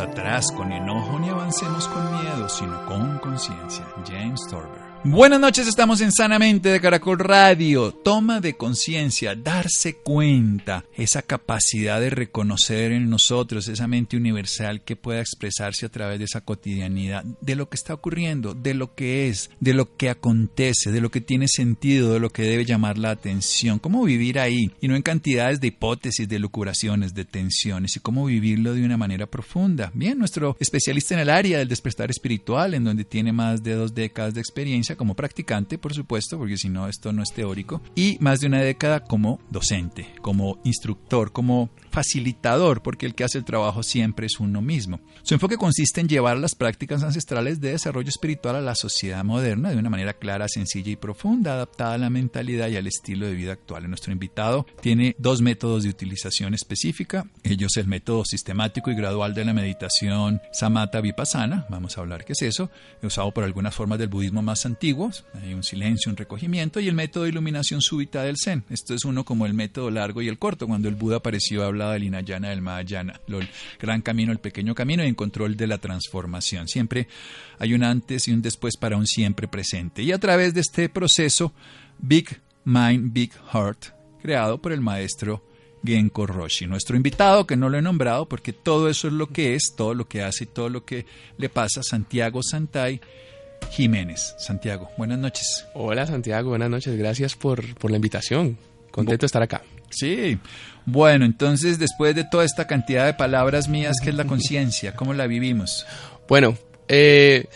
Atrás con enojo ni avancemos sino con conciencia. James Torber. Buenas noches, estamos en Sanamente de Caracol Radio. Toma de conciencia, darse cuenta, esa capacidad de reconocer en nosotros esa mente universal que pueda expresarse a través de esa cotidianidad, de lo que está ocurriendo, de lo que es, de lo que acontece, de lo que tiene sentido, de lo que debe llamar la atención, cómo vivir ahí y no en cantidades de hipótesis, de locuraciones, de tensiones y cómo vivirlo de una manera profunda. Bien, nuestro especialista en el área del despertar espiritual, en donde tiene más de dos décadas de experiencia, como practicante, por supuesto, porque si no esto no es teórico, y más de una década como docente, como instructor, como facilitador, porque el que hace el trabajo siempre es uno mismo. Su enfoque consiste en llevar las prácticas ancestrales de desarrollo espiritual a la sociedad moderna de una manera clara, sencilla y profunda, adaptada a la mentalidad y al estilo de vida actual. Nuestro invitado tiene dos métodos de utilización específica, ellos el método sistemático y gradual de la meditación Samatha Vipassana, vamos a hablar qué es eso, usado por algunas formas del budismo más antiguos, hay un silencio, un recogimiento, y el método de iluminación súbita del Zen. Esto es uno como el método largo y el corto, cuando el Buda apareció a hablar del Inayana, del Mahayana, el gran camino, el pequeño camino y en control de la transformación. Siempre hay un antes y un después para un siempre presente. Y a través de este proceso, Big Mind, Big Heart, creado por el maestro Genko Roshi, nuestro invitado, que no lo he nombrado porque todo eso es lo que es, todo lo que hace y todo lo que le pasa, Santiago Santay Jiménez. Santiago, buenas noches. Hola Santiago, buenas noches, gracias por, por la invitación. Contento de estar acá. Sí, bueno, entonces después de toda esta cantidad de palabras mías, ¿qué es la conciencia? ¿Cómo la vivimos? Bueno, eh,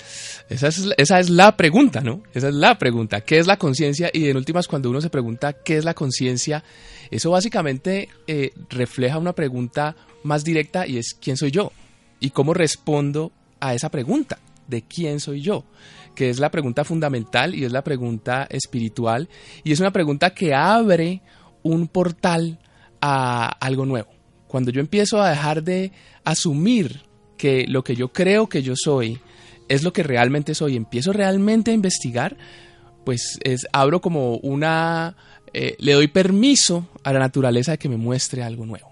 esa, es, esa es la pregunta, ¿no? Esa es la pregunta. ¿Qué es la conciencia? Y en últimas, cuando uno se pregunta qué es la conciencia, eso básicamente eh, refleja una pregunta más directa y es ¿quién soy yo? ¿Y cómo respondo a esa pregunta de quién soy yo? Que es la pregunta fundamental y es la pregunta espiritual y es una pregunta que abre un portal a algo nuevo. Cuando yo empiezo a dejar de asumir que lo que yo creo que yo soy es lo que realmente soy, empiezo realmente a investigar, pues es, abro como una... Eh, le doy permiso a la naturaleza de que me muestre algo nuevo.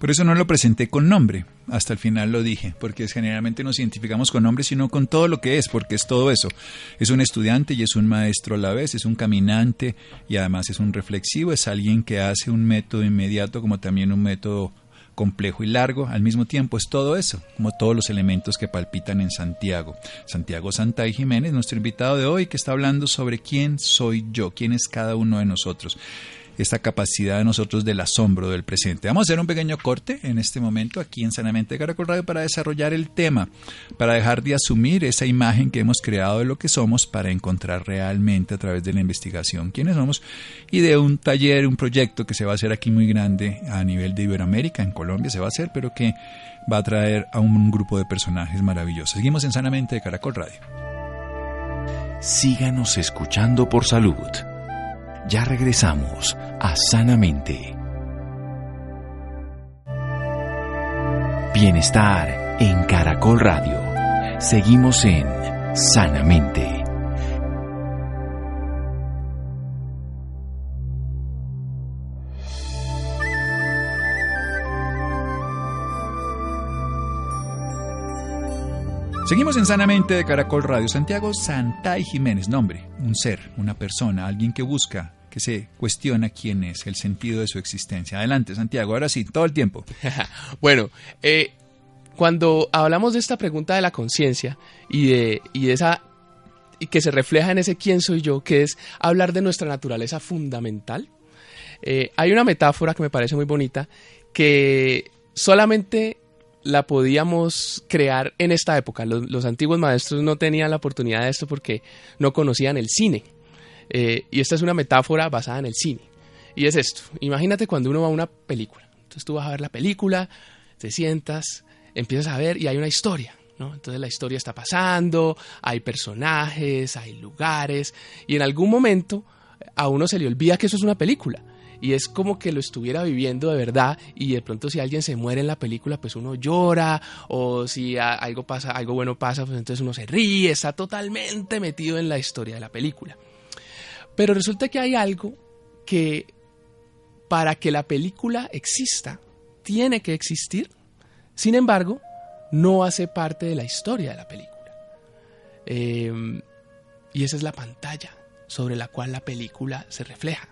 Por eso no lo presenté con nombre, hasta el final lo dije, porque generalmente nos identificamos con nombre, sino con todo lo que es, porque es todo eso. Es un estudiante y es un maestro a la vez, es un caminante y además es un reflexivo, es alguien que hace un método inmediato como también un método complejo y largo, al mismo tiempo es todo eso, como todos los elementos que palpitan en Santiago. Santiago Santay Jiménez, nuestro invitado de hoy, que está hablando sobre quién soy yo, quién es cada uno de nosotros esta capacidad de nosotros del asombro del presente. Vamos a hacer un pequeño corte en este momento aquí en Sanamente Caracol Radio para desarrollar el tema, para dejar de asumir esa imagen que hemos creado de lo que somos para encontrar realmente a través de la investigación quiénes somos y de un taller, un proyecto que se va a hacer aquí muy grande a nivel de Iberoamérica, en Colombia se va a hacer, pero que va a traer a un grupo de personajes maravillosos. Seguimos en Sanamente de Caracol Radio. Síganos escuchando por salud. Ya regresamos a Sanamente. Bienestar en Caracol Radio. Seguimos en Sanamente. Seguimos en Sanamente de Caracol Radio. Santiago Santay Jiménez, nombre, un ser, una persona, alguien que busca, que se cuestiona quién es, el sentido de su existencia. Adelante, Santiago, ahora sí, todo el tiempo. bueno, eh, cuando hablamos de esta pregunta de la conciencia y de, y esa y que se refleja en ese quién soy yo, que es hablar de nuestra naturaleza fundamental, eh, hay una metáfora que me parece muy bonita que solamente la podíamos crear en esta época. Los, antiguos maestros no tenían la oportunidad de esto porque no conocían el cine. Eh, y esta es una metáfora basada en el cine. Y es esto. Imagínate cuando uno va a una película. Entonces tú vas a ver la película, te sientas, empiezas a ver y hay una historia. ¿no? Entonces la historia está pasando, hay personajes, hay lugares, y en algún momento a uno se le olvida que eso es una película. Y es como que lo estuviera viviendo de verdad y de pronto si alguien se muere en la película, pues uno llora o si algo pasa, algo bueno pasa, pues entonces uno se ríe, está totalmente metido en la historia de la película. Pero resulta que hay algo que para que la película exista, tiene que existir. Sin embargo, no hace parte de la historia de la película. Em, y esa es la pantalla sobre la cual la película se refleja.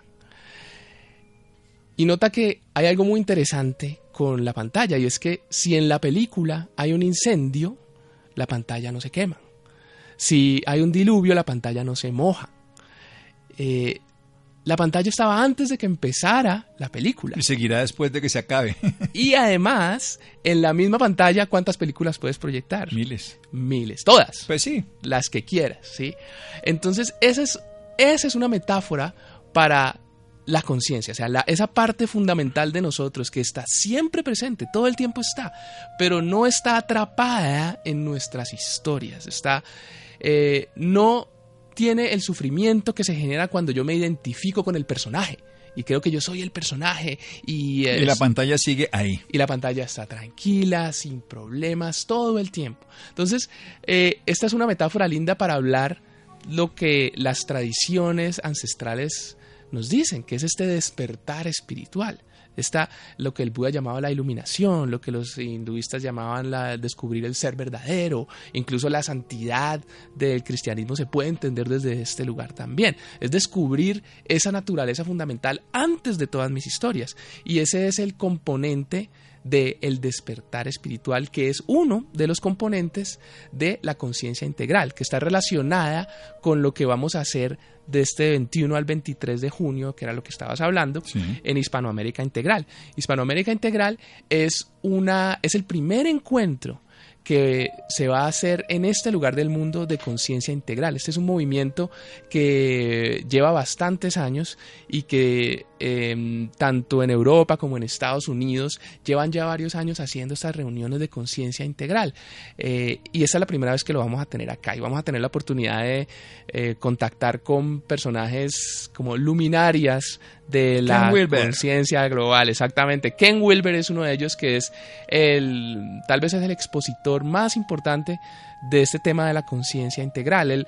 Y nota que hay algo muy interesante con la pantalla, y es que si en la película hay un incendio, la pantalla no se quema. Si hay un diluvio, la pantalla no se moja. Eh, la pantalla estaba antes de que empezara la película. Y seguirá después de que se acabe. y además, en la misma pantalla, ¿cuántas películas puedes proyectar? Miles. Miles. Todas. Pues sí. Las que quieras, ¿sí? Entonces, esa es, esa es una metáfora para la conciencia, o sea, esa parte fundamental de nosotros que está siempre presente, todo el tiempo está, pero no está atrapada en nuestras historias, está, eh, no tiene el sufrimiento que se genera cuando yo me identifico con el personaje y creo que yo soy el personaje y, y, la pantalla sigue ahí. Y la pantalla está tranquila, sin problemas, todo el tiempo. Entonces, eh, esta es una metáfora linda para hablar lo que las tradiciones ancestrales nos dicen, que es este despertar espiritual. Está lo que el Buda llamaba la iluminación, lo que los hinduistas llamaban la, descubrir el ser verdadero, incluso la santidad del cristianismo se puede entender desde este lugar también. Es descubrir esa naturaleza fundamental antes de todas mis historias. Y ese es el componente del el despertar espiritual, que es uno de los componentes de la conciencia integral, que está relacionada con lo que vamos a hacer de este 21 al 23 de junio, que era lo que estabas hablando, en Hispanoamérica Integral. Hispanoamérica Integral es, una, es el primer encuentro que se va a hacer en este lugar del mundo de conciencia integral. Este es un movimiento que lleva bastantes años y que em, tanto en Europa como en Estados Unidos llevan ya varios años haciendo estas reuniones de conciencia integral. Eh, y esta es la primera vez que lo vamos a tener acá y vamos a tener la oportunidad de eh, contactar con personajes como luminarias de la conciencia global, exactamente. Ken Wilber es uno de ellos que es el, tal vez es el expositor más importante de este tema de la conciencia integral. Él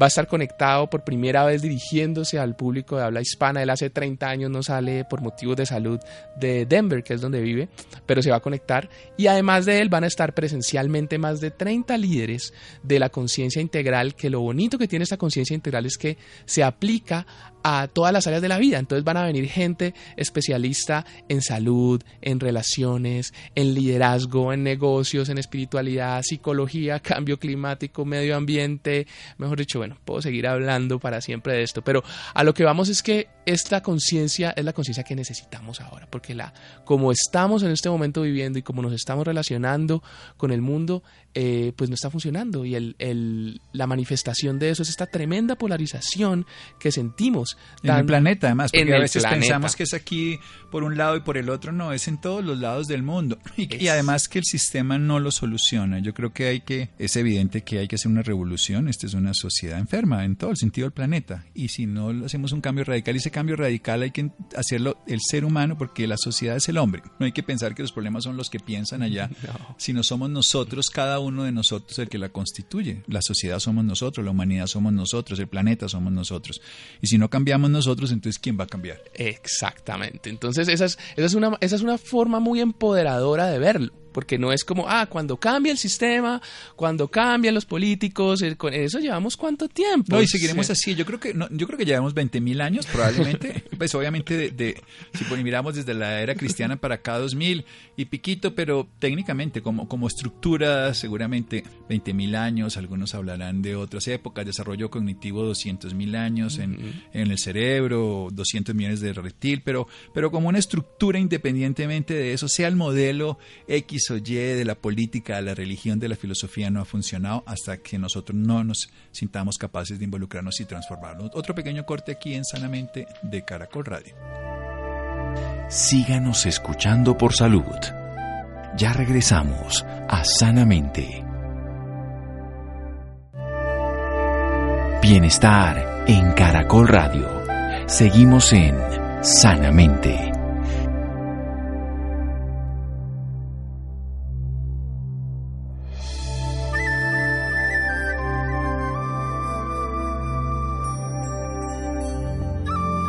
va a estar conectado por primera vez dirigiéndose al público de habla hispana. Él hace 30 años no sale por motivos de salud de Denver, que es donde vive, pero se va a conectar. Y además de él van a estar presencialmente más de 30 líderes de la conciencia integral, que lo bonito que tiene esta conciencia integral es que se aplica a todas las áreas de la vida. Entonces van a venir gente especialista en salud, en relaciones, en liderazgo, en negocios, en espiritualidad, psicología, cambio climático, medio ambiente, mejor dicho, bueno, puedo seguir hablando para siempre de esto, pero a lo que vamos es que esta conciencia es la conciencia que necesitamos ahora, porque la, como estamos en este momento viviendo y como nos estamos relacionando con el mundo, eh, pues no está funcionando y el, la manifestación de eso es esta tremenda polarización que sentimos. En el planeta, además, porque a veces pensamos que es aquí por un lado y por el otro, no, es en todos los lados del mundo. Y, y, además que el sistema no lo soluciona. Yo creo que hay que, es evidente que hay que hacer una revolución. Esta es una sociedad enferma en todo el sentido del planeta. Y si no hacemos un cambio radical, y ese cambio radical hay que hacerlo el ser humano, porque la sociedad es el hombre. No hay que pensar que los problemas son los que piensan allá, sino somos nosotros, cada uno de nosotros el que la constituye. La sociedad somos nosotros, la humanidad somos nosotros, el planeta somos nosotros. Y si no cambiamos nosotros, entonces ¿quién va a cambiar? Exactamente. Entonces esa es, esa es, una, esa es una forma muy empoderadora de verlo porque no es como, ah, cuando cambia el sistema, cuando cambian los políticos, eh, con eso llevamos cuánto tiempo. No, y seguiremos así. Yo creo que no, yo creo que llevamos 20 mil años probablemente. pues obviamente, de, si miramos desde la era cristiana para acá 2000 y piquito, pero técnicamente como, como estructura seguramente 20 mil años, algunos hablarán de otras épocas, desarrollo cognitivo 200 mil años en, en, el cerebro, 200 millones de reptil, pero, pero como una estructura independientemente de eso, sea el modelo X Y de la política, de la religión, de la filosofía no ha funcionado hasta que nosotros no nos sintamos capaces de involucrarnos y transformarnos. Otro pequeño corte aquí en Sanamente de Caracol Radio. Síganos escuchando por salud. Ya regresamos a Sanamente. Bienestar en Caracol Radio. Seguimos en Sanamente.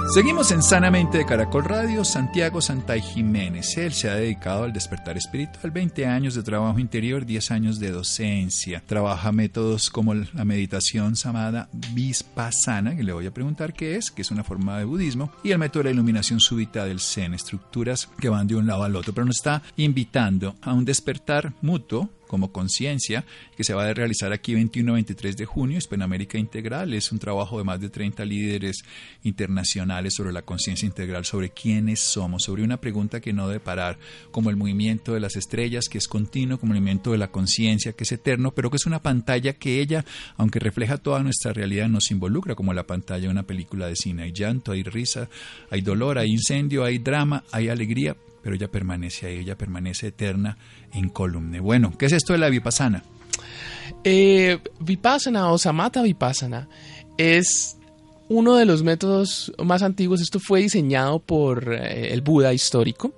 Seguimos en Sanamente de Caracol Radio. Santiago Santay Jiménez. Él se ha dedicado al despertar espiritual. 20 años de trabajo interior, 10 años de docencia. Trabaja métodos como la meditación llamada Vipassana, que le voy a preguntar qué es, que es una forma de budismo, y el método de la iluminación súbita del Zen, estructuras que van de un lado al otro. Pero nos está invitando a un despertar mutuo como conciencia, que se va a realizar aquí 21-23 de junio, Hispanoamérica Integral. Es un trabajo de más de 30 líderes internacionales sobre la conciencia integral, sobre quiénes somos, sobre una pregunta que no debe parar, como el movimiento de las estrellas, que es continuo, como el movimiento de la conciencia, que es eterno, pero que es una pantalla que ella, aunque refleja toda nuestra realidad, nos involucra, como la pantalla de una película de cine. Hay llanto, hay risa, hay dolor, hay incendio, hay drama, hay alegría, pero ella permanece ahí, ella permanece eterna en columne. Bueno, ¿qué es esto de la vipassana? Eh, vipassana o samatha vipassana es uno de los métodos más antiguos. Esto fue diseñado por eh, el Buda histórico.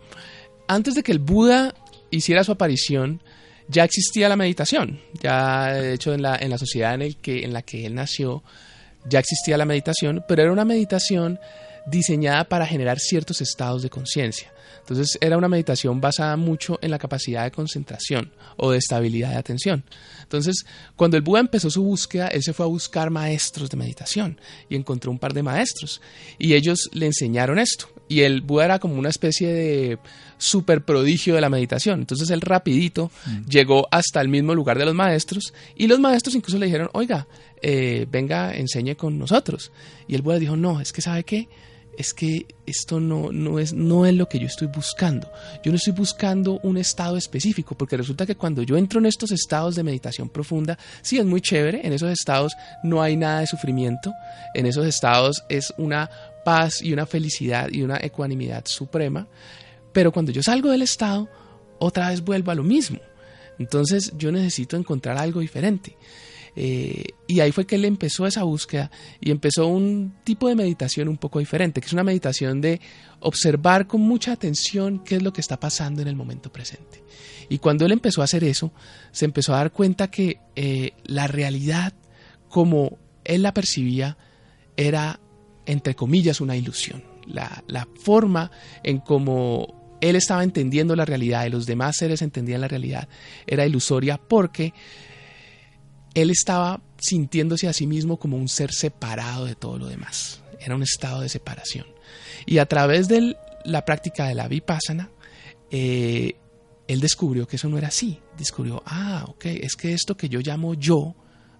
Antes de que el Buda hiciera su aparición, ya existía la meditación. Ya, de hecho, en la, en la sociedad en, el que, en la que él nació, ya existía la meditación, pero era una meditación diseñada para generar ciertos estados de conciencia. Entonces era una meditación basada mucho en la capacidad de concentración o de estabilidad de atención. Entonces, cuando el Buda empezó su búsqueda, él se fue a buscar maestros de meditación y encontró un par de maestros y ellos le enseñaron esto. Y el Buda era como una especie de super prodigio de la meditación. Entonces él rapidito mm. llegó hasta el mismo lugar de los maestros y los maestros incluso le dijeron, oiga, eh, venga, enseñe con nosotros. Y el Buda dijo, no, es que sabe qué, es que esto no, no, es, no es lo que yo estoy buscando. Yo no estoy buscando un estado específico, porque resulta que cuando yo entro en estos estados de meditación profunda, sí es muy chévere, en esos estados no hay nada de sufrimiento, en esos estados es una paz y una felicidad y una ecuanimidad suprema, pero cuando yo salgo del estado, otra vez vuelvo a lo mismo. Entonces yo necesito encontrar algo diferente. Eh, y ahí fue que él empezó esa búsqueda y empezó un tipo de meditación un poco diferente, que es una meditación de observar con mucha atención qué es lo que está pasando en el momento presente. Y cuando él empezó a hacer eso, se empezó a dar cuenta que eh, la realidad, como él la percibía, era, entre comillas, una ilusión. La, la forma en cómo él estaba entendiendo la realidad y los demás seres entendían la realidad era ilusoria porque él estaba sintiéndose a sí mismo como un ser separado de todo lo demás. Era un estado de separación. Y a través de la práctica de la vipassana, eh, él descubrió que eso no era así. Descubrió, ah, ok, es que esto que yo llamo yo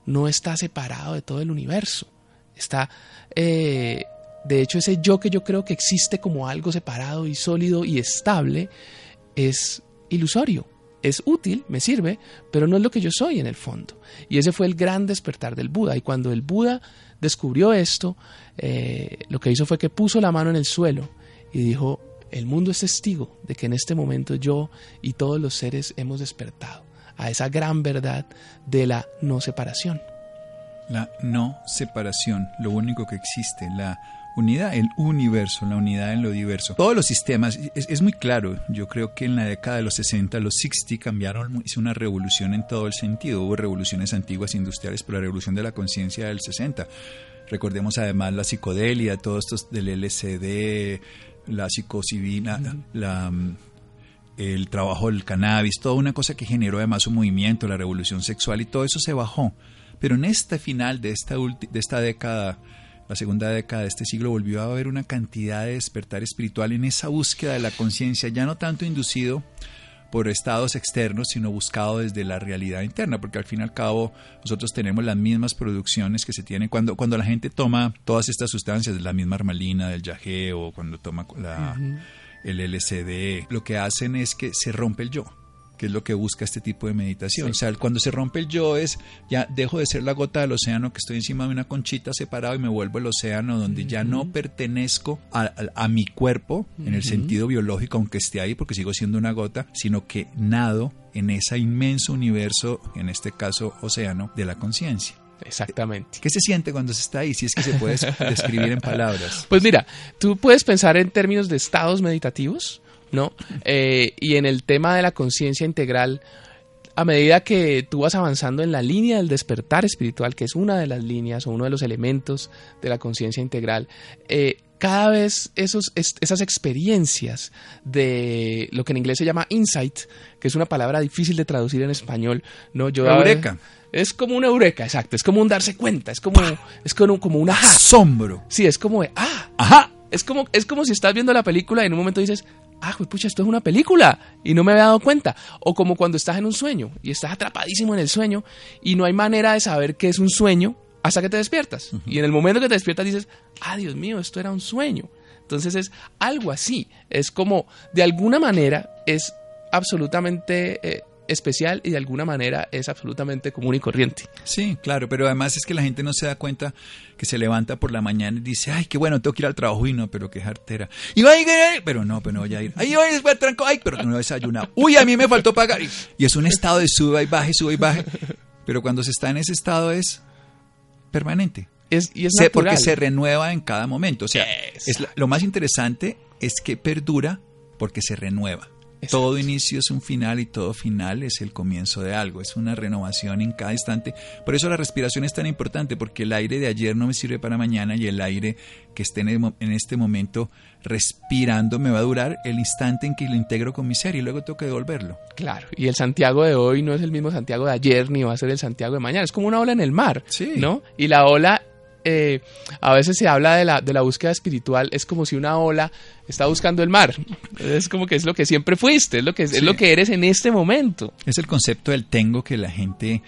no está separado de todo el universo. Está, eh, de hecho, ese yo que yo creo que existe como algo separado y sólido y estable es ilusorio es útil, me sirve, pero no es lo que yo soy en el fondo. Y ese fue el gran despertar del Buda. Y cuando el Buda descubrió esto, eh, lo que hizo fue que puso la mano en el suelo y dijo, el mundo es testigo de que en este momento yo y todos los seres hemos despertado a esa gran verdad de la no separación. La no separación, lo único que existe, la unidad, el universo, la unidad en lo diverso. Todos los sistemas, es, muy claro, yo creo que en la década de los 60, los 60 cambiaron, hizo una revolución en todo el sentido. Hubo revoluciones antiguas industriales, pero la revolución de la conciencia del 60. Recordemos además la psicodelia, todos estos del LCD, la psicocivina, la, el trabajo del cannabis, toda una cosa que generó además un movimiento, la revolución sexual y todo eso se bajó. Pero en este final de esta, de esta década la segunda década de este siglo volvió a haber una cantidad de despertar espiritual en esa búsqueda de la conciencia, ya no tanto inducido por estados externos, sino buscado desde la realidad interna, porque al fin y al cabo nosotros tenemos las mismas producciones que se tienen cuando, cuando la gente toma todas estas sustancias, de la misma armalina, del yagé o cuando toma la, el LCD, lo que hacen es que se rompe el yo que es lo que busca este tipo de meditación. O sea, cuando se rompe el yo es, ya dejo de ser la gota del océano que estoy encima de una conchita separado y me vuelvo el océano donde ya no pertenezco a, mi cuerpo en el sentido biológico, aunque esté ahí porque sigo siendo una gota, sino que nado en ese inmenso universo, en este caso océano, de la conciencia. Exactamente. ¿Qué se siente cuando se está ahí? Si es que se puede describir en palabras. Pues mira, tú puedes pensar en términos de estados meditativos ¿no? Eh, y en el tema de la conciencia integral, a medida que tú vas avanzando en la línea del despertar espiritual, que es una de las líneas o uno de los elementos de la conciencia integral, eh, cada vez esos, esas experiencias de lo que en inglés se llama insight, que es una palabra difícil de traducir en español, ¿no? Yo eureka. Es como una eureka, exacto. Es como un darse cuenta, es como, es como, como un Asombro. Sí, es como de, ah, ajá. Es como, es como si estás viendo la película y en un momento dices, ah, pues pucha, esto es una película y no me había dado cuenta. O como cuando estás en un sueño y estás atrapadísimo en el sueño y no hay manera de saber qué es un sueño hasta que te despiertas. Y en el momento que te despiertas dices, ah, Dios mío, esto era un sueño. Entonces es algo así. Es como, de alguna manera, es absolutamente eh, especial y de alguna manera es absolutamente común y corriente. Sí, claro, pero además es que la gente no se da cuenta que se levanta por la mañana y dice, ay, qué bueno, tengo que ir al trabajo y no, pero qué jartera. Y va a ir, pero no, pero no voy a ir. Ay, voy a tranco, ay, pero no desayunado. Uy, a mí me faltó pagar. Y es un estado de sube y baje, sube y baje. Pero cuando se está en ese estado es permanente. Es, y es porque se renueva en cada momento. O sea, es, lo más interesante es que perdura porque se renueva. Todo inicio es un final y todo final es el comienzo de algo, es una renovación en cada instante. Por eso la respiración es tan importante, porque el aire de ayer no me sirve para mañana y el aire que esté en, este momento respirando me va a durar el instante en que lo integro con mi ser y luego tengo que devolverlo. Claro, y el Santiago de hoy no es el mismo Santiago de ayer ni va a ser el Santiago de mañana, es como una ola en el mar, ¿no? Y la ola eh, a veces se habla de la, de la búsqueda espiritual, es como si una ola está buscando el mar. Es como que es lo que siempre fuiste, es lo que, es lo que eres en este momento. Es el concepto del tengo que la gente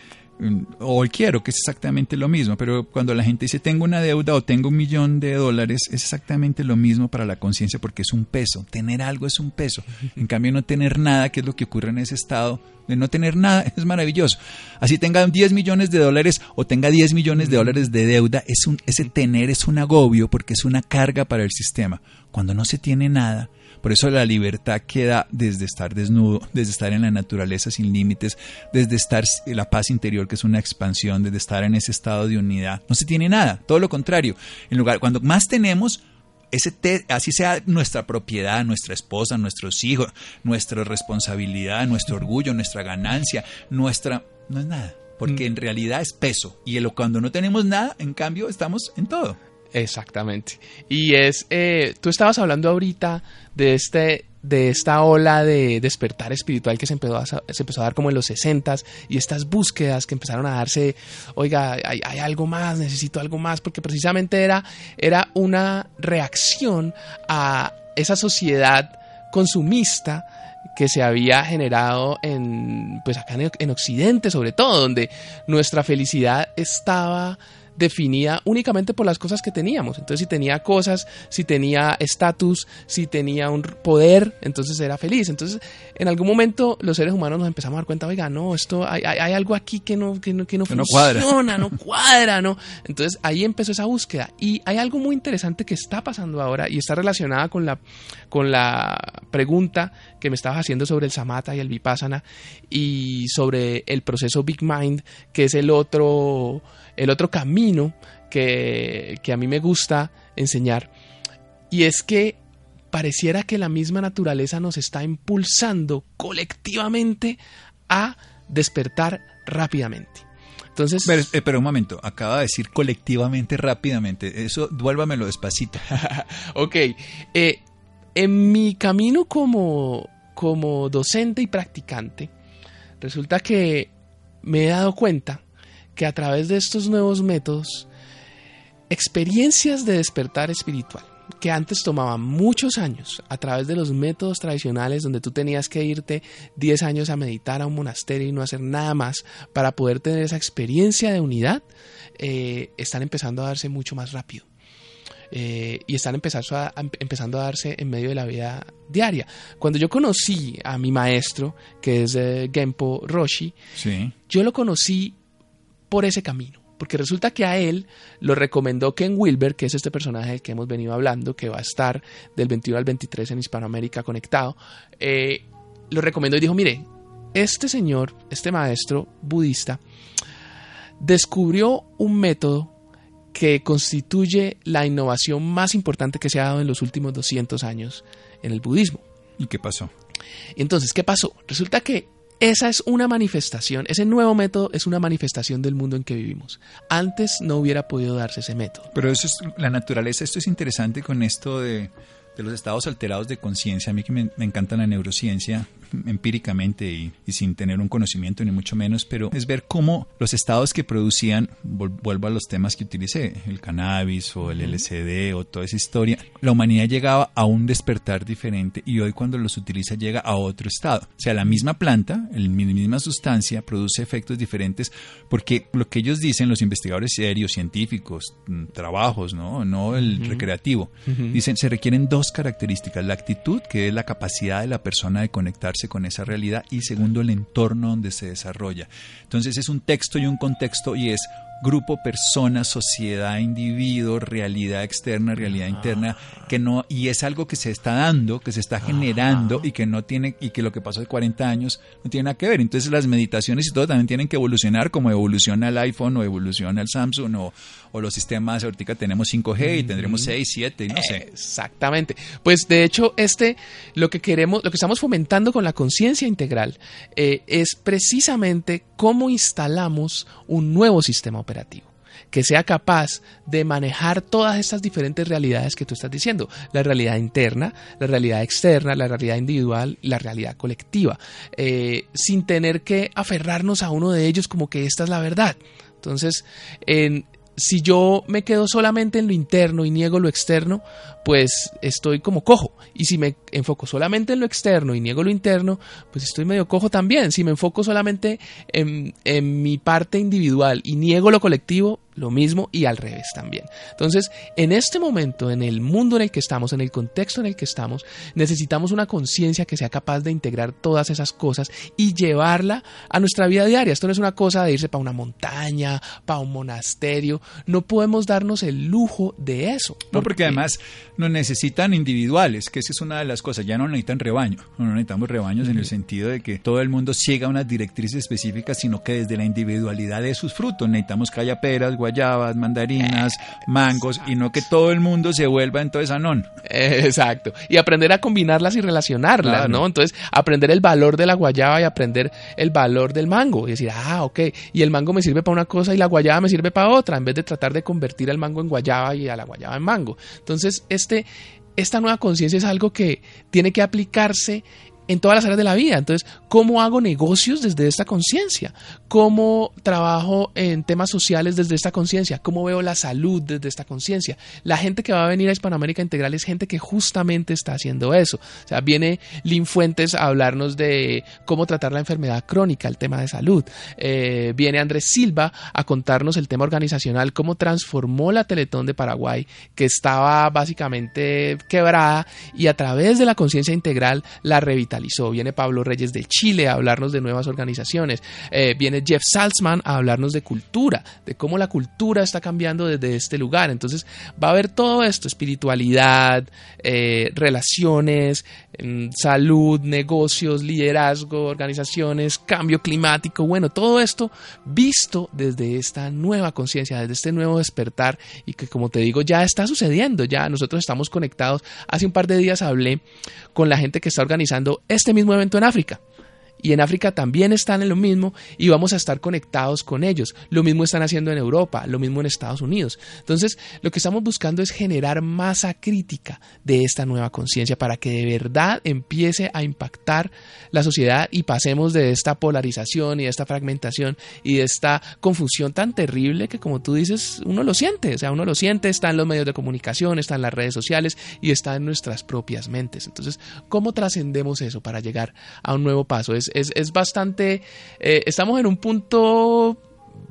O el quiero, que es exactamente lo mismo, pero cuando la gente dice tengo una deuda o tengo un millón de dólares, es exactamente lo mismo para la conciencia porque es un peso, tener algo es un peso, en cambio no tener nada, que es lo que ocurre en ese estado de no tener nada, es maravilloso. Así tenga 10 millones de dólares o tenga 10 millones de dólares de deuda, es un, ese tener es un agobio porque es una carga para el sistema. Cuando no se tiene nada, por eso la libertad queda desde estar desnudo, desde estar en la naturaleza sin límites, desde estar en la paz interior, que es una expansión, desde estar en ese estado de unidad. No se tiene nada, todo lo contrario. En lugar, cuando más tenemos, ese así sea nuestra propiedad, nuestra esposa, nuestros hijos, nuestra responsabilidad, nuestro orgullo, nuestra ganancia, nuestra... No es nada, porque mm. en realidad es peso. Y cuando no tenemos nada, en cambio, estamos en todo. Exactamente. Y es, eh, tú estabas hablando ahorita de este de esta ola de despertar espiritual que se empezó a, dar como en los 60 y estas búsquedas que empezaron a darse, oiga, hay, hay, algo más, necesito algo más, porque precisamente era, era una reacción a esa sociedad consumista que se había generado en pues acá en Occidente sobre todo, donde nuestra felicidad estaba definida únicamente por las cosas que teníamos. Entonces, si tenía cosas, si tenía estatus, si tenía un poder, entonces era feliz. Entonces, en algún momento los seres humanos nos empezamos a dar cuenta, oiga, no, esto hay, hay, algo aquí que no, que no, que no funciona, no cuadra, no. Entonces, ahí empezó esa búsqueda. Y hay algo muy interesante que está pasando ahora y está relacionada con la, con la pregunta que me estabas haciendo sobre el samatha y el vipassana y sobre el proceso Big Mind, que es el otro el otro camino que, a mí me gusta enseñar. Y es que pareciera que la misma naturaleza nos está impulsando colectivamente a despertar rápidamente. Entonces, pero, eh, un momento, acaba de decir colectivamente rápidamente. Eso, duélvamelo despacito. ok. Eh, en mi camino como, como docente y practicante, resulta que me he dado cuenta que a través de estos nuevos métodos, experiencias de despertar espiritual, que antes tomaban muchos años a través de los métodos tradicionales donde tú tenías que irte 10 años a meditar a un monasterio y no hacer nada más para poder tener esa experiencia de unidad, eh, están empezando a darse mucho más rápido. eh, y están empezando a, empezando a darse en medio de la vida diaria. Cuando yo conocí a mi maestro, que es eh, Genpo Roshi, yo lo conocí por ese camino. Porque resulta que a él lo recomendó Ken Wilber, que es este personaje del que hemos venido hablando, que va a estar del 21 al 23 en Hispanoamérica conectado. Eh, lo recomendó y dijo, mire, este señor, este maestro budista, descubrió un método que constituye la innovación más importante que se ha dado en los últimos 200 años en el budismo. ¿Y qué pasó? Entonces, ¿qué pasó? Resulta que esa es una manifestación, ese nuevo método es una manifestación del mundo en que vivimos. Antes no hubiera podido darse ese método. Pero eso es la naturaleza, esto es interesante con esto de, los estados alterados de conciencia. A mí que me, me encanta la neurociencia, empíricamente y, sin tener un conocimiento ni mucho menos, pero es ver cómo los estados que producían, vuelvo a los temas que utilicé, el cannabis o el LSD o toda esa historia, la humanidad llegaba a un despertar diferente y hoy cuando los utiliza llega a otro estado. O sea, la misma planta, la misma sustancia produce efectos diferentes porque lo que ellos dicen, los investigadores serios, científicos, mm, trabajos, no, no el recreativo, dicen se requieren dos características, la actitud, que es la capacidad de la persona de conectarse con esa realidad y segundo el entorno donde se desarrolla. Entonces es un texto y un contexto y es grupo, persona, sociedad, individuo, realidad externa, realidad interna, que no, y es algo que se está dando, que se está generando y que no tiene, y que lo que pasó de 40 años no tiene nada que ver. Entonces las meditaciones y todo también tienen que evolucionar como evoluciona el iPhone o evoluciona el Samsung o, o los sistemas, ahorita tenemos 5G y tendremos 6, 7, no sé. Exactamente. Pues de hecho, este, lo que queremos, lo que estamos fomentando con la conciencia integral eh, es precisamente cómo instalamos un nuevo sistema operativo que sea capaz de manejar todas estas diferentes realidades que tú estás diciendo, la realidad interna, la realidad externa, la realidad individual, la realidad colectiva, eh, sin tener que aferrarnos a uno de ellos como que esta es la verdad. Entonces, si yo me quedo solamente en lo interno y niego lo externo, pues estoy como cojo. Y si me enfoco solamente en lo externo y niego lo interno, pues estoy medio cojo también. Si me enfoco solamente en, en mi parte individual y niego lo colectivo, lo mismo y al revés también. Entonces, en este momento, en el mundo en el que estamos, en el contexto en el que estamos, necesitamos una conciencia que sea capaz de integrar todas esas cosas y llevarla a nuestra vida diaria. Esto no es una cosa de irse para una montaña, para un monasterio. No podemos darnos el lujo de eso. No, porque además no necesitan individuales, que esa es una de las cosas. Ya no necesitan rebaño. No necesitamos rebaños en el sentido de que todo el mundo siga unas directrices específicas, sino que desde la individualidad de sus frutos necesitamos que haya peras, guayabas, mandarinas, mangos, y no que todo el mundo se vuelva entonces anón. Exacto. Y aprender a combinarlas y relacionarlas, ¿no? Entonces, aprender el valor de la guayaba y aprender el valor del mango. Y decir, ah, ok, y el mango me sirve para una cosa y la guayaba me sirve para otra, en vez de tratar de convertir el mango en guayaba y a la guayaba en mango. Entonces, este, esta nueva conciencia es algo que tiene que aplicarse en todas las áreas de la vida. Entonces, ¿cómo hago negocios desde esta conciencia? ¿Cómo trabajo en temas sociales desde esta conciencia? ¿Cómo veo la salud desde esta conciencia? La gente que va a venir a Hispanoamérica Integral es gente que justamente está haciendo eso. O sea, viene Lynn Fuentes a hablarnos de cómo tratar la enfermedad crónica, el tema de salud. Eh, viene Andrés Silva a contarnos el tema organizacional, cómo transformó la Teletón de Paraguay, que estaba básicamente quebrada, y a través de la conciencia integral la revitalizó Viene Pablo Reyes de Chile a hablarnos de nuevas organizaciones. Eh, viene Jeff Salzman a hablarnos de cultura, de cómo la cultura está cambiando desde este lugar. Entonces va a haber todo esto, espiritualidad, eh, relaciones, mm, salud, negocios, liderazgo, organizaciones, cambio climático. Bueno, todo esto visto desde esta nueva conciencia, desde este nuevo despertar y que como te digo ya está sucediendo, ya nosotros estamos conectados. Hace un par de días hablé con la gente que está organizando este mismo evento en África y en África también están en lo mismo y vamos a estar conectados con ellos. Lo mismo están haciendo en Europa, lo mismo en Estados Unidos. Entonces, lo que estamos buscando es generar masa crítica de esta nueva conciencia para que de verdad empiece a impactar la sociedad y pasemos de esta polarización y de esta fragmentación y de esta confusión tan terrible que como tú dices, uno lo siente, o sea, uno lo siente, está en los medios de comunicación, está en las redes sociales y está en nuestras propias mentes. Entonces, ¿cómo trascendemos eso para llegar a un nuevo paso? Es es, bastante, eh, estamos en un punto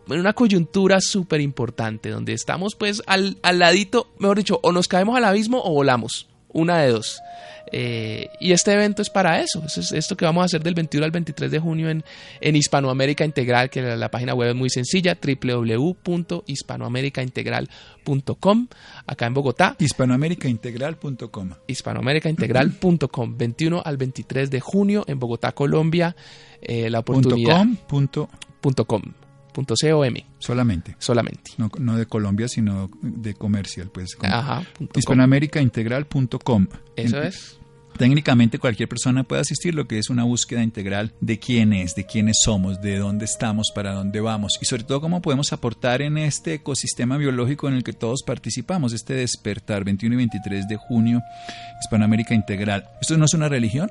en una coyuntura súper importante, donde estamos pues al, al ladito, mejor dicho, o nos caemos al abismo o volamos, una de dos. Eh, y este evento es para eso, es esto que vamos a hacer del 21 al 23 de junio en, en Hispanoamérica Integral, que la, la, página web es muy sencilla, www.hispanoamericaintegral.com, acá en Bogotá. Hispanoamericaintegral.com. Hispanoamericaintegral.com, 21 al 23 de junio en Bogotá, Colombia. Eh, la oportunidad. Punto com, punto com. Punto .com. Solamente. Solamente. No, no, de Colombia, sino de comercial, pues. Ajá. Hispanoamericaintegral.com. Eso en, es. Técnicamente cualquier persona puede asistir, lo que es una búsqueda integral de quién es, de quiénes somos, de dónde estamos, para dónde vamos y sobre todo cómo podemos aportar en este ecosistema biológico en el que todos participamos, este despertar 21 y 23 de junio, Hispanoamérica Integral. ¿Esto no es una religión?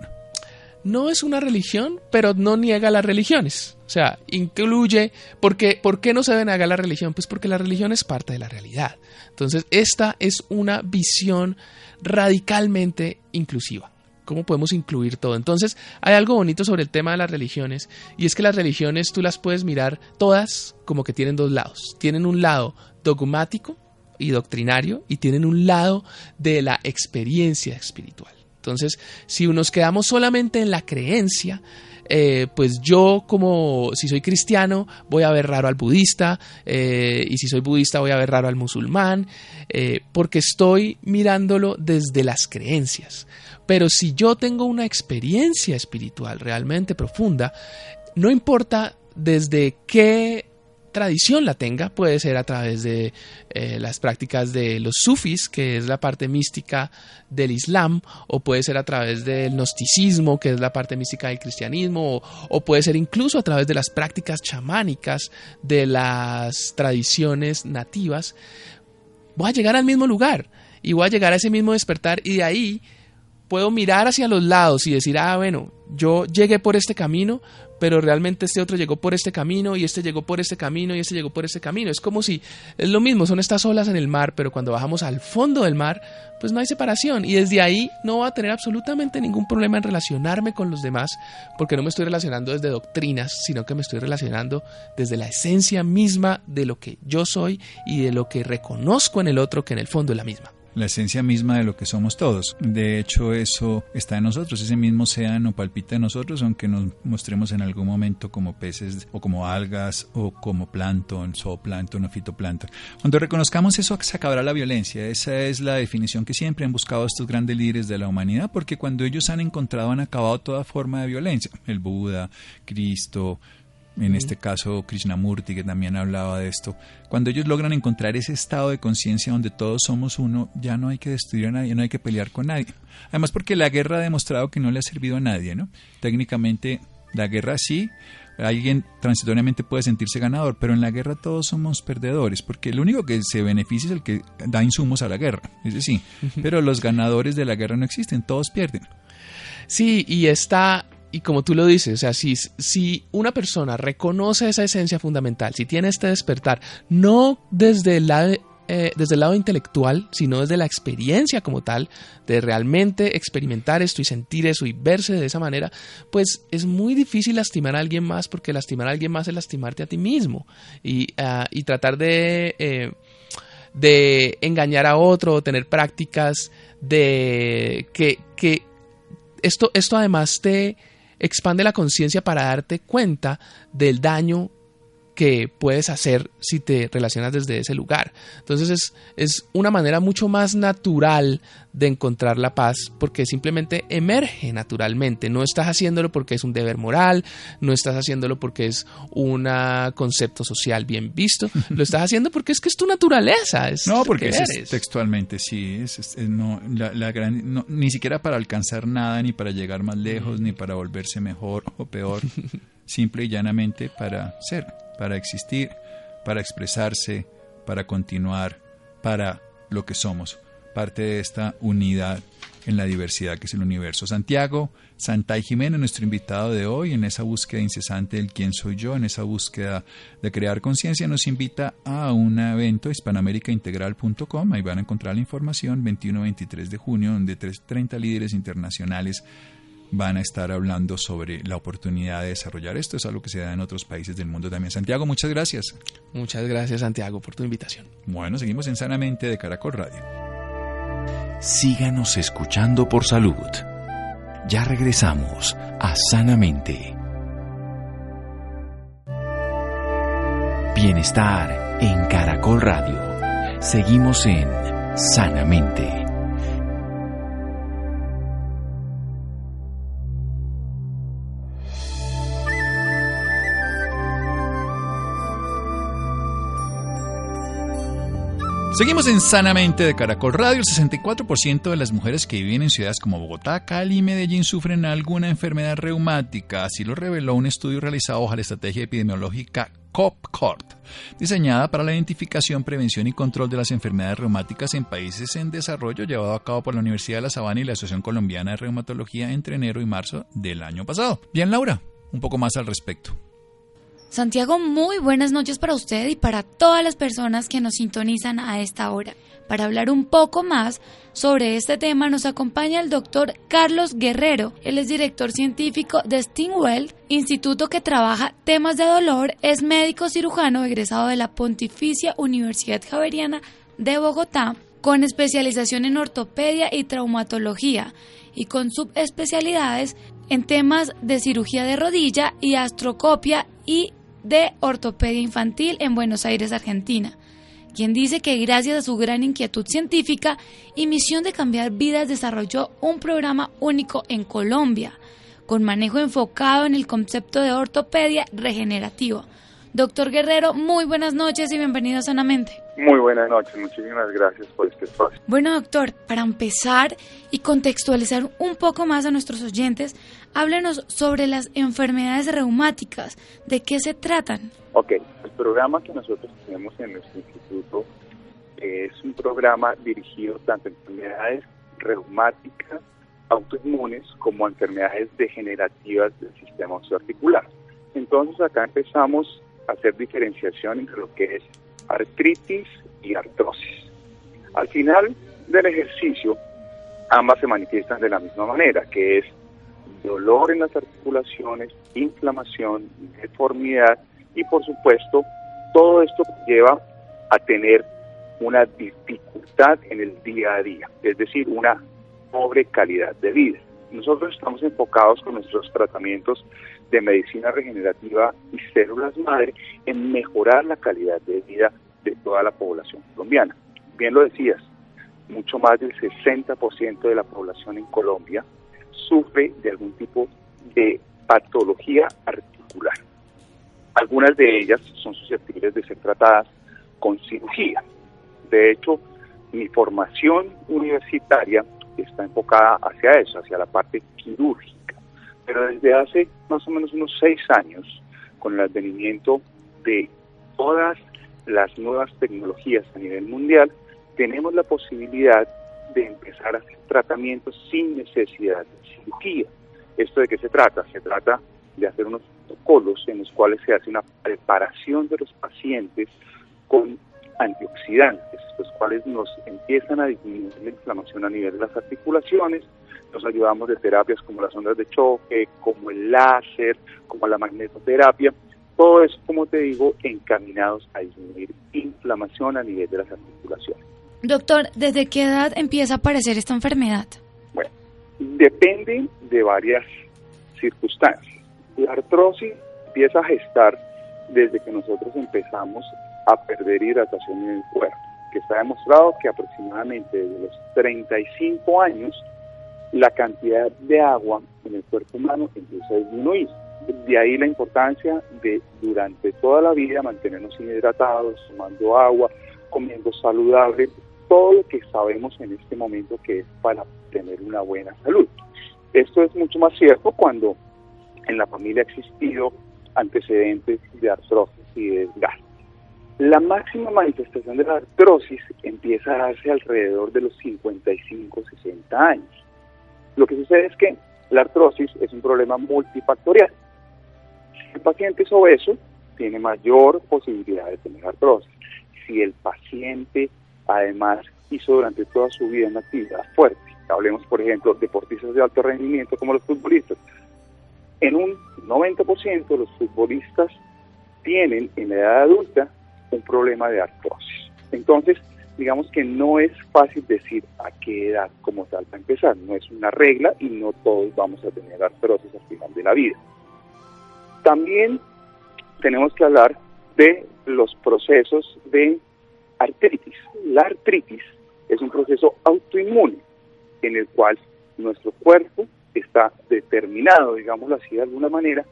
No es una religión, pero no niega las religiones. O sea, incluye, porque, ¿por qué no se debe negar la religión? Pues porque la religión es parte de la realidad. Entonces, esta es una visión radicalmente inclusiva. ¿Cómo podemos incluir todo? Entonces, hay algo bonito sobre el tema de las religiones, y es que las religiones tú las puedes mirar todas como que tienen dos lados. Tienen un lado dogmático y doctrinario, y tienen un lado de la experiencia espiritual. Entonces, si nos quedamos solamente en la creencia, eh, pues yo como si soy cristiano voy a ver raro al budista eh, y si soy budista voy a ver raro al musulmán eh, porque estoy mirándolo desde las creencias. Pero si yo tengo una experiencia espiritual realmente profunda, no importa desde qué tradición la tenga, puede ser a través de eh, las prácticas de los sufis, que es la parte mística del Islam, o puede ser a través del gnosticismo, que es la parte mística del cristianismo, o, o puede ser incluso a través de las prácticas chamánicas de las tradiciones nativas, voy a llegar al mismo lugar y voy a llegar a ese mismo despertar y de ahí puedo mirar hacia los lados y decir, ah, bueno, yo llegué por este camino, pero realmente este otro llegó por este camino y este llegó por este camino y este llegó por este camino. Es como si es lo mismo, son estas olas en el mar, pero cuando bajamos al fondo del mar, pues no hay separación y desde ahí no voy a tener absolutamente ningún problema en relacionarme con los demás, porque no me estoy relacionando desde doctrinas, sino que me estoy relacionando desde la esencia misma de lo que yo soy y de lo que reconozco en el otro que en el fondo es la misma la esencia misma de lo que somos todos. De hecho, eso está en nosotros, ese mismo océano palpita en nosotros, aunque nos mostremos en algún momento como peces o como algas o como plancton, zooplancton o fitoplancton. Cuando reconozcamos eso, se acabará la violencia. Esa es la definición que siempre han buscado estos grandes líderes de la humanidad, porque cuando ellos han encontrado, han acabado toda forma de violencia. El Buda, Cristo, en este caso Krishnamurti, que también hablaba de esto, cuando ellos logran encontrar ese estado de conciencia donde todos somos uno, ya no hay que destruir a nadie, no hay que pelear con nadie. Además porque la guerra ha demostrado que no le ha servido a nadie, ¿no? Técnicamente la guerra sí, alguien transitoriamente puede sentirse ganador, pero en la guerra todos somos perdedores, porque el único que se beneficia es el que da insumos a la guerra, es decir, pero los ganadores de la guerra no existen, todos pierden. Sí, y está y como tú lo dices, o sea, si, si una persona reconoce esa esencia fundamental, si tiene este despertar, no desde el lado eh, desde el lado intelectual, sino desde la experiencia como tal, de realmente experimentar esto y sentir eso y verse de esa manera, pues es muy difícil lastimar a alguien más porque lastimar a alguien más es lastimarte a ti mismo y, uh, y tratar de, eh, de engañar a otro tener prácticas de que, que esto, esto además te expande la conciencia para darte cuenta del daño que puedes hacer si te relacionas desde ese lugar. Entonces es, es, una manera mucho más natural de encontrar la paz porque simplemente emerge naturalmente. No estás haciéndolo porque es un deber moral, no estás haciéndolo porque es un concepto social bien visto, lo estás haciendo porque es que es tu naturaleza. Es no, porque es, textualmente, sí, es, no, la, la gran, no, ni siquiera para alcanzar nada, ni para llegar más lejos, ni para volverse mejor o peor, simple y llanamente para ser para existir, para expresarse, para continuar, para lo que somos, parte de esta unidad en la diversidad que es el universo. Santiago Santa y Jiménez, nuestro invitado de hoy, en esa búsqueda incesante del quién soy yo, en esa búsqueda de crear conciencia, nos invita a un evento hispanoamericaintegral.com, ahí van a encontrar la información, 21-23 de junio, donde 30 líderes internacionales van a estar hablando sobre la oportunidad de desarrollar esto. Es algo que se da en otros países del mundo también. Santiago, muchas gracias. Muchas gracias, Santiago, por tu invitación. Bueno, seguimos en Sanamente de Caracol Radio. Síganos escuchando por salud. Ya regresamos a Sanamente. Bienestar en Caracol Radio. Seguimos en Sanamente. Seguimos en Sanamente de Caracol Radio. El 64% de las mujeres que viven en ciudades como Bogotá, Cali y Medellín sufren alguna enfermedad reumática. Así lo reveló un estudio realizado bajo la estrategia epidemiológica COPCORT, diseñada para la identificación, prevención y control de las enfermedades reumáticas en países en desarrollo, llevado a cabo por la Universidad de La Sabana y la Asociación Colombiana de Reumatología entre enero y marzo del año pasado. Bien, Laura, un poco más al respecto. Santiago, muy buenas noches para usted y para todas las personas que nos sintonizan a esta hora. Para hablar un poco más sobre este tema nos acompaña el doctor Carlos Guerrero. Él es director científico de Stingwell, instituto que trabaja temas de dolor, es médico cirujano egresado de la Pontificia Universidad Javeriana de Bogotá, con especialización en ortopedia y traumatología y con subespecialidades en temas de cirugía de rodilla y astrocopia y de Ortopedia Infantil en Buenos Aires, Argentina, quien dice que gracias a su gran inquietud científica y misión de cambiar vidas desarrolló un programa único en Colombia, con manejo enfocado en el concepto de ortopedia regenerativa. Doctor Guerrero, muy buenas noches y bienvenido a Sanamente. Muy buenas noches, muchísimas gracias por este espacio. Bueno, doctor, para empezar y contextualizar un poco más a nuestros oyentes, háblenos sobre las enfermedades reumáticas. ¿De qué se tratan? Ok, el programa que nosotros tenemos en nuestro instituto es un programa dirigido tanto a enfermedades reumáticas, autoinmunes, como a enfermedades degenerativas del sistema osteoarticular. Entonces acá empezamos a hacer diferenciación entre lo que es artritis y artrosis. Al final del ejercicio, ambas se manifiestan de la misma manera, que es dolor en las articulaciones, inflamación, deformidad y por supuesto todo esto lleva a tener una dificultad en el día a día, es decir, una pobre calidad de vida. Nosotros estamos enfocados con nuestros tratamientos de medicina regenerativa y células madre en mejorar la calidad de vida de toda la población colombiana. Bien lo decías, mucho más del 60% de la población en Colombia sufre de algún tipo de patología articular. Algunas de ellas son susceptibles de ser tratadas con cirugía. De hecho, mi formación universitaria está enfocada hacia eso, hacia la parte quirúrgica. Pero desde hace más o menos unos seis años, con el advenimiento de todas las nuevas tecnologías a nivel mundial, tenemos la posibilidad de empezar a hacer tratamientos sin necesidad de cirugía. ¿Esto de qué se trata? Se trata de hacer unos protocolos en los cuales se hace una preparación de los pacientes con antioxidantes, los cuales nos empiezan a disminuir la inflamación a nivel de las articulaciones, nos ayudamos de terapias como las ondas de choque, como el láser, como la magnetoterapia, todo eso, como te digo, encaminados a disminuir inflamación a nivel de las articulaciones. Doctor, ¿desde qué edad empieza a aparecer esta enfermedad? Bueno, depende de varias circunstancias. La artrosis empieza a gestar desde que nosotros empezamos a perder hidratación en el cuerpo, que está demostrado que aproximadamente desde los 35 años la cantidad de agua en el cuerpo humano empieza a disminuir. De ahí la importancia de durante toda la vida mantenernos hidratados, tomando agua, comiendo saludable, todo lo que sabemos en este momento que es para tener una buena salud. Esto es mucho más cierto cuando en la familia ha existido antecedentes de artrosis y de desgaste. La máxima manifestación de la artrosis empieza a darse alrededor de los 55, 60 años. Lo que sucede es que la artrosis es un problema multifactorial. Si el paciente es obeso, tiene mayor posibilidad de tener artrosis. Si el paciente además hizo durante toda su vida una actividad fuerte, Hablemos, por ejemplo, deportistas de alto rendimiento como los futbolistas. En un 90% los futbolistas tienen en la edad adulta un problema de artrosis. Entonces, digamos que no es fácil decir a qué edad como tal va a empezar, no es una regla y no todos vamos a tener artrosis al final de la vida. También tenemos que hablar de los procesos de artritis. La artritis es un proceso autoinmune en el cual nuestro cuerpo está determinado, digámoslo así de alguna manera,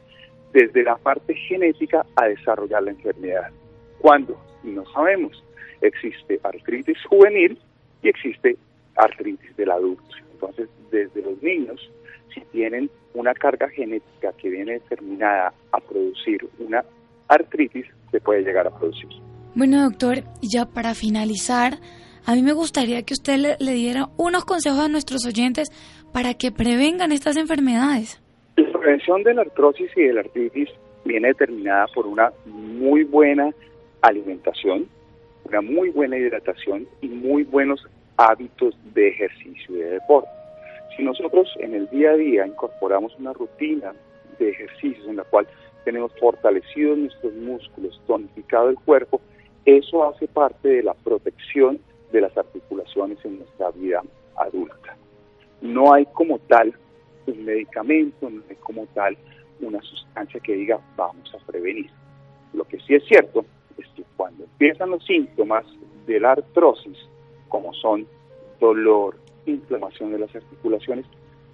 desde la parte genética a desarrollar la enfermedad. ¿Cuándo? No sabemos. Existe artritis juvenil y existe artritis del adulto. Entonces, desde los niños, si tienen una carga genética que viene determinada a producir una artritis, se puede llegar a producir. Bueno, doctor, ya para finalizar, a mí me gustaría que usted le, diera unos consejos a nuestros oyentes para que prevengan estas enfermedades. La prevención de la artrosis y de la artritis viene determinada por una muy buena alimentación, una muy buena hidratación y muy buenos hábitos de ejercicio y de deporte. Si nosotros en el día a día incorporamos una rutina de ejercicios en la cual tenemos fortalecidos nuestros músculos, tonificado el cuerpo, eso hace parte de la protección de las articulaciones en nuestra vida adulta. No hay como tal un medicamento, no hay como tal una sustancia que diga vamos a prevenir. Lo que sí es cierto es que cuando empiezan los síntomas de la artrosis, como son dolor, inflamación de las articulaciones,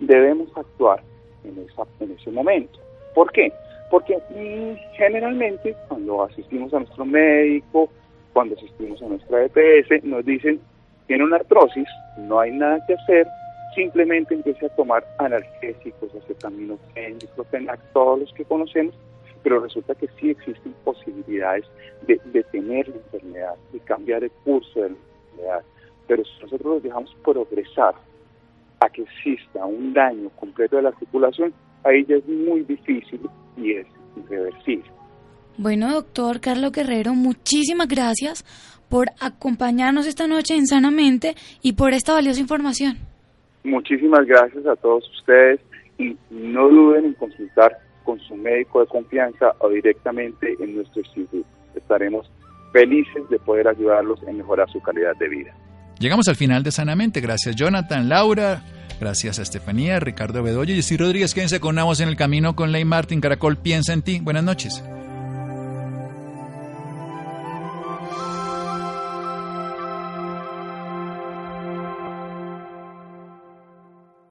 debemos actuar en, esa, en ese momento. ¿Por qué? Porque mm, generalmente cuando asistimos a nuestro médico, cuando asistimos a nuestra EPS, nos dicen, tiene una artrosis, no hay nada que hacer, simplemente empiece a tomar analgésicos, acetaminofén, diclofenac, todos los que conocemos, pero resulta que sí existen posibilidades de detener la enfermedad, y cambiar el curso de la enfermedad. Pero si nosotros los dejamos progresar a que exista un daño completo de la articulación, ahí ya es muy difícil y es irreversible. Bueno, doctor Carlos Guerrero, muchísimas gracias por acompañarnos esta noche en Sanamente y por esta valiosa información. Muchísimas gracias a todos ustedes y no duden en consultar con su médico de confianza o directamente en nuestro instituto. Estaremos felices de poder ayudarlos en mejorar su calidad de vida. Llegamos al final de Sanamente. Gracias Jonathan, Laura, gracias a Estefanía, Ricardo Bedoya y Steve Rodríguez. Quédense con Navos en el camino con Ley Martin. Caracol piensa en ti. Buenas noches.